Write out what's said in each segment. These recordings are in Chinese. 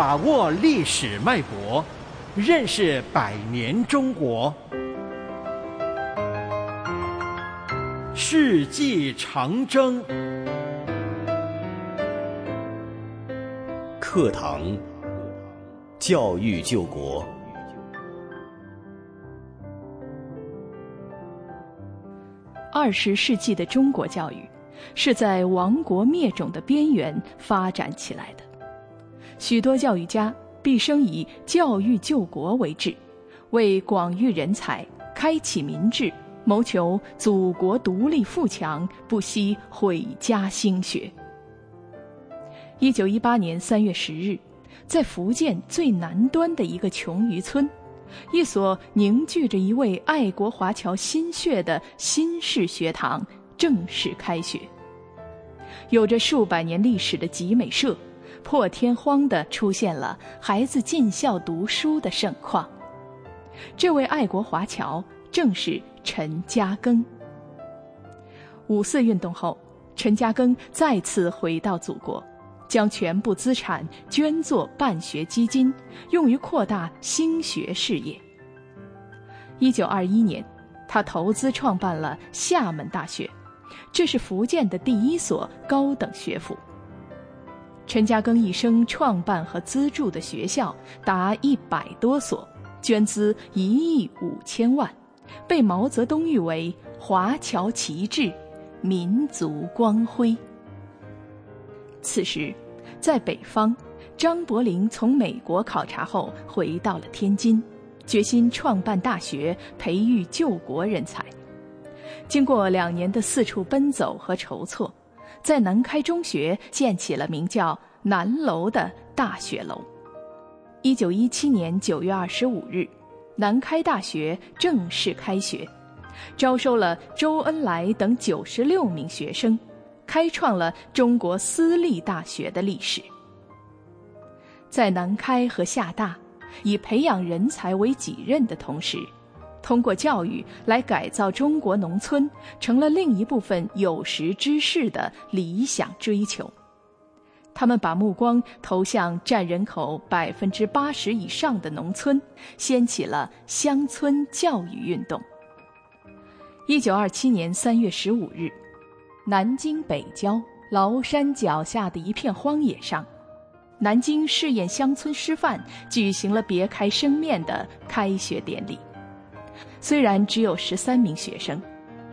把握历史脉搏，认识百年中国。世纪长征，课堂教育救国。二十世纪的中国教育，是在亡国灭种的边缘发展起来的。许多教育家毕生以教育救国为志，为广育人才、开启民智、谋求祖国独立富强，不惜毁家兴学。一九一八年三月十日，在福建最南端的一个穷渔村。一所凝聚着一位爱国华侨心血的新式学堂正式开学。有着数百年历史的集美社，破天荒地出现了孩子进校读书的盛况。这位爱国华侨正是陈嘉庚。五四运动后，陈嘉庚再次回到祖国。将全部资产捐作办学基金，用于扩大兴学事业。一九二一年，他投资创办了厦门大学，这是福建的第一所高等学府。陈嘉庚一生创办和资助的学校达一百多所，捐资一亿五千万，被毛泽东誉为“华侨旗帜，民族光辉”。此时，在北方，张伯苓从美国考察后回到了天津，决心创办大学，培育救国人才。经过两年的四处奔走和筹措，在南开中学建起了名叫“南楼”的大学楼。一九一七年九月二十五日，南开大学正式开学，招收了周恩来等九十六名学生。开创了中国私立大学的历史。在南开和厦大，以培养人才为己任的同时，通过教育来改造中国农村，成了另一部分有识之士的理想追求。他们把目光投向占人口百分之八十以上的农村，掀起了乡村教育运动。一九二七年三月十五日。南京北郊崂山脚下的一片荒野上，南京试验乡村师范举行了别开生面的开学典礼。虽然只有十三名学生，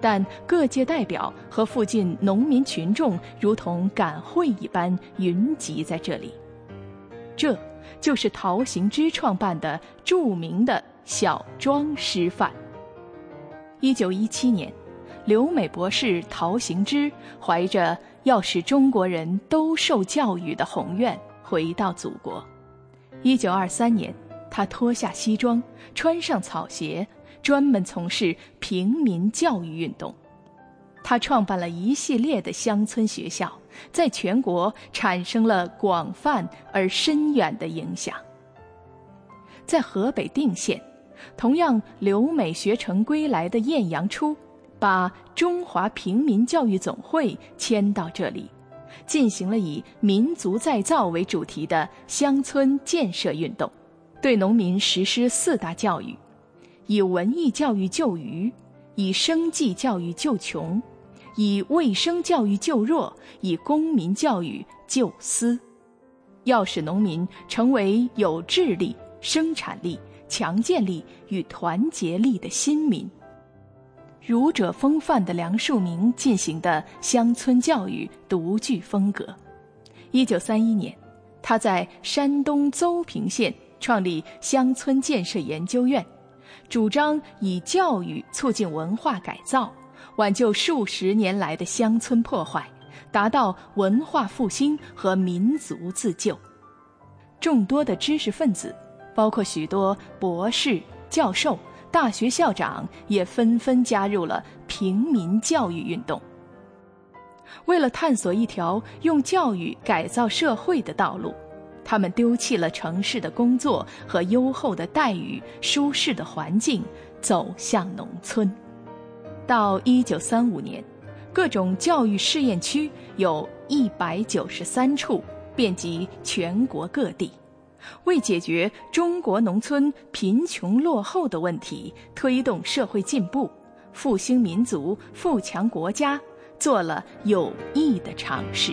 但各界代表和附近农民群众如同赶会一般云集在这里。这就是陶行知创办的著名的小庄师范。一九一七年。留美博士陶行知怀着要使中国人都受教育的宏愿回到祖国。一九二三年，他脱下西装，穿上草鞋，专门从事平民教育运动。他创办了一系列的乡村学校，在全国产生了广泛而深远的影响。在河北定县，同样留美学成归来的晏阳初。把中华平民教育总会迁到这里，进行了以民族再造为主题的乡村建设运动，对农民实施四大教育：以文艺教育救愚，以生计教育救穷，以卫生教育救弱，以公民教育救私。要使农民成为有智力、生产力、强健力与团结力的新民。儒者风范的梁漱溟进行的乡村教育独具风格。一九三一年，他在山东邹平县创立乡村建设研究院，主张以教育促进文化改造，挽救数十年来的乡村破坏，达到文化复兴和民族自救。众多的知识分子，包括许多博士、教授。大学校长也纷纷加入了平民教育运动。为了探索一条用教育改造社会的道路，他们丢弃了城市的工作和优厚的待遇、舒适的环境，走向农村。到一九三五年，各种教育试验区有一百九十三处，遍及全国各地。为解决中国农村贫穷落后的问题，推动社会进步，复兴民族，富强国家，做了有益的尝试。